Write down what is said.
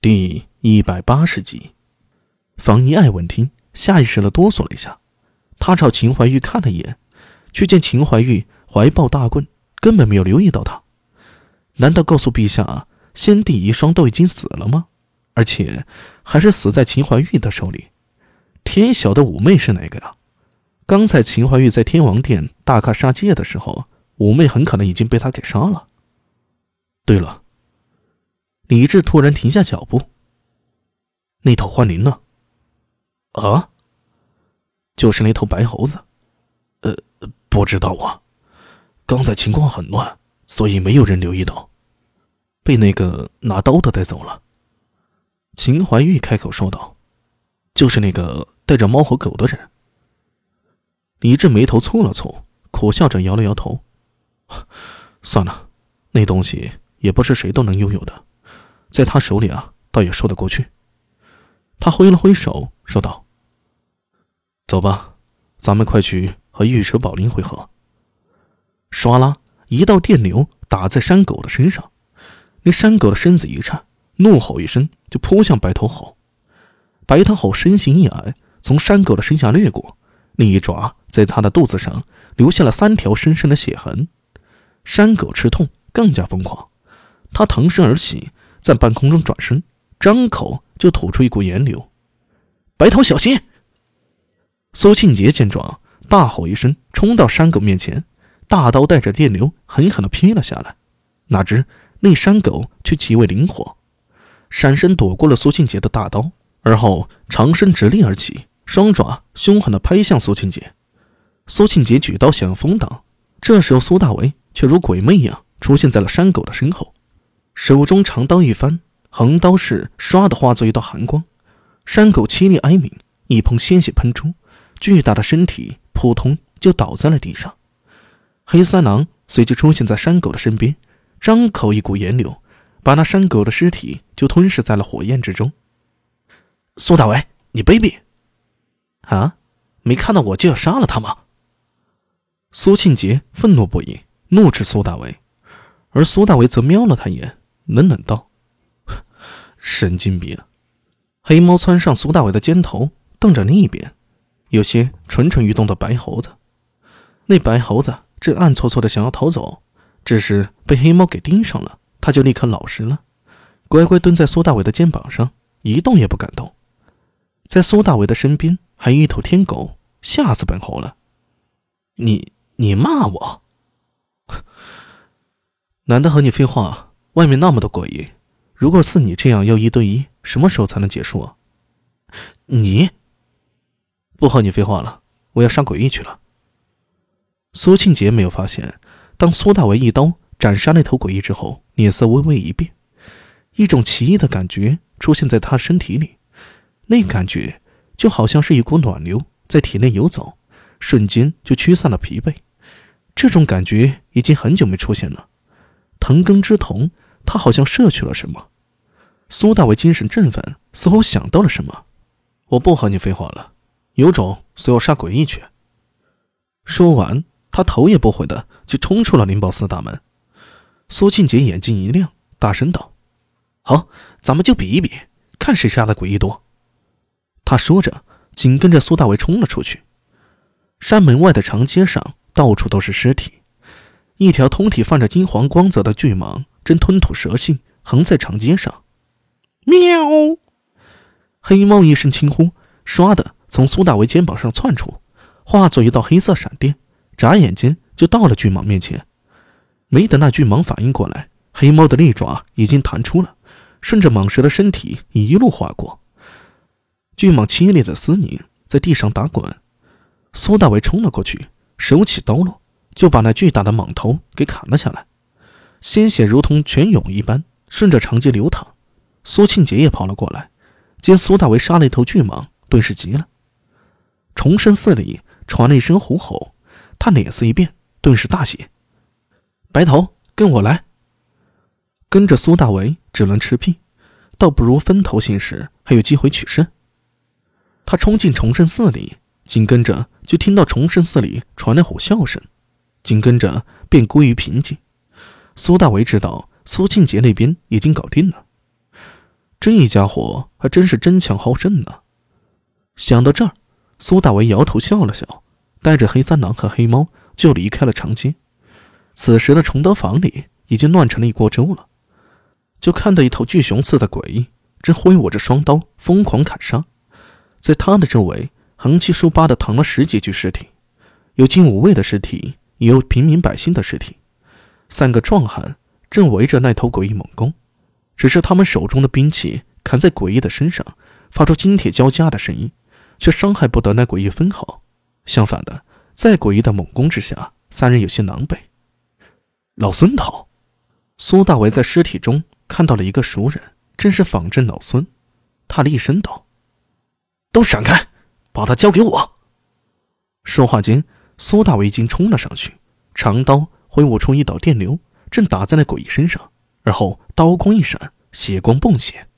第一百八十集，方一爱闻听，下意识的哆嗦了一下。他朝秦怀玉看了一眼，却见秦怀玉怀抱大棍，根本没有留意到他。难道告诉陛下，先帝遗孀都已经死了吗？而且还是死在秦怀玉的手里？天晓得五妹是哪个呀？刚才秦怀玉在天王殿大开杀戒的时候，五妹很可能已经被他给杀了。对了。李治突然停下脚步。那头幻灵呢？啊，就是那头白猴子。呃，不知道啊。刚才情况很乱，所以没有人留意到，被那个拿刀的带走了。秦怀玉开口说道：“就是那个带着猫和狗的人。”李治眉头蹙了蹙，苦笑着摇了摇头：“算了，那东西也不是谁都能拥有的。”在他手里啊，倒也说得过去。他挥了挥手，说道：“走吧，咱们快去和玉蛇宝林会合。”唰啦，一道电流打在山狗的身上，那山狗的身子一颤，怒吼一声就扑向白头猴。白头猴身形一矮，从山狗的身下掠过，另一爪在他的肚子上留下了三条深深的血痕。山狗吃痛，更加疯狂，他腾身而起。在半空中转身，张口就吐出一股炎流。白头小心！苏庆杰见状，大吼一声，冲到山狗面前，大刀带着电流狠狠地劈了下来。哪知那山狗却极为灵活，闪身躲过了苏庆杰的大刀，而后长身直立而起，双爪凶狠地拍向苏庆杰。苏庆杰举刀想要封挡，这时候苏大为却如鬼魅一样出现在了山狗的身后。手中长刀一翻，横刀势唰的化作一道寒光，山狗凄厉哀鸣，一捧鲜血喷出，巨大的身体扑通就倒在了地上。黑三郎随即出现在山狗的身边，张口一股炎流，把那山狗的尸体就吞噬在了火焰之中。苏大为，你卑鄙！啊，没看到我就要杀了他吗？苏庆杰愤怒不已，怒斥苏大为，而苏大为则瞄了他一眼。冷冷道：“ 神经病！”黑猫窜上苏大伟的肩头，瞪着另一边，有些蠢蠢欲动的白猴子。那白猴子正暗搓搓的想要逃走，只是被黑猫给盯上了，他就立刻老实了，乖乖蹲在苏大伟的肩膀上，一动也不敢动。在苏大伟的身边还有一头天狗，吓死本猴了！你你骂我？懒得和你废话。外面那么多诡异，如果是你这样要一对一，什么时候才能结束啊？你不和你废话了，我要杀诡异去了。苏庆杰没有发现，当苏大为一刀斩杀那头诡异之后，脸色微微一变，一种奇异的感觉出现在他身体里，那感觉就好像是一股暖流在体内游走，瞬间就驱散了疲惫。这种感觉已经很久没出现了，藤根之瞳。他好像摄取了什么，苏大伟精神振奋，似乎想到了什么。我不和你废话了，有种随我杀诡异去。说完，他头也不回的就冲出了灵宝寺大门。苏庆杰眼睛一亮，大声道：“好，咱们就比一比，看谁杀的诡异多。”他说着，紧跟着苏大伟冲了出去。山门外的长街上，到处都是尸体，一条通体泛着金黄光泽的巨蟒。正吞吐蛇信，横在长街上。喵！黑猫一声轻呼，唰的从苏大为肩膀上窜出，化作一道黑色闪电，眨眼间就到了巨蟒面前。没等那巨蟒反应过来，黑猫的利爪已经弹出了，顺着蟒蛇的身体一路划过。巨蟒凄厉的嘶鸣，在地上打滚。苏大为冲了过去，手起刀落，就把那巨大的蟒头给砍了下来。鲜血如同泉涌一般顺着长街流淌，苏庆杰也跑了过来，见苏大为杀了一头巨蟒，顿时急了。重生寺里传了一声虎吼，他脸色一变，顿时大喜。白头，跟我来。跟着苏大为只能吃屁，倒不如分头行事，还有机会取胜。他冲进重生寺里，紧跟着就听到重生寺里传来虎啸声，紧跟着便归于平静。苏大为知道苏庆杰那边已经搞定了，这一家伙还真是争强好胜呢。想到这儿，苏大为摇头笑了笑，带着黑三郎和黑猫就离开了长街。此时的崇德坊里已经乱成了一锅粥了，就看到一头巨熊似的鬼正挥舞着双刀疯狂砍杀，在他的周围横七竖八的躺了十几具尸体，有近五位的尸体，有平民百姓的尸体。三个壮汉正围着那头诡异猛攻，只是他们手中的兵器砍在诡异的身上，发出金铁交加的声音，却伤害不得那诡异分毫。相反的，在诡异的猛攻之下，三人有些狼狈。老孙逃！苏大为在尸体中看到了一个熟人，正是仿真老孙。他厉声道：“都闪开，把他交给我！”说话间，苏大为已经冲了上去，长刀挥舞出一道电流，正打在那诡异身上，而后刀光一闪，血光迸现。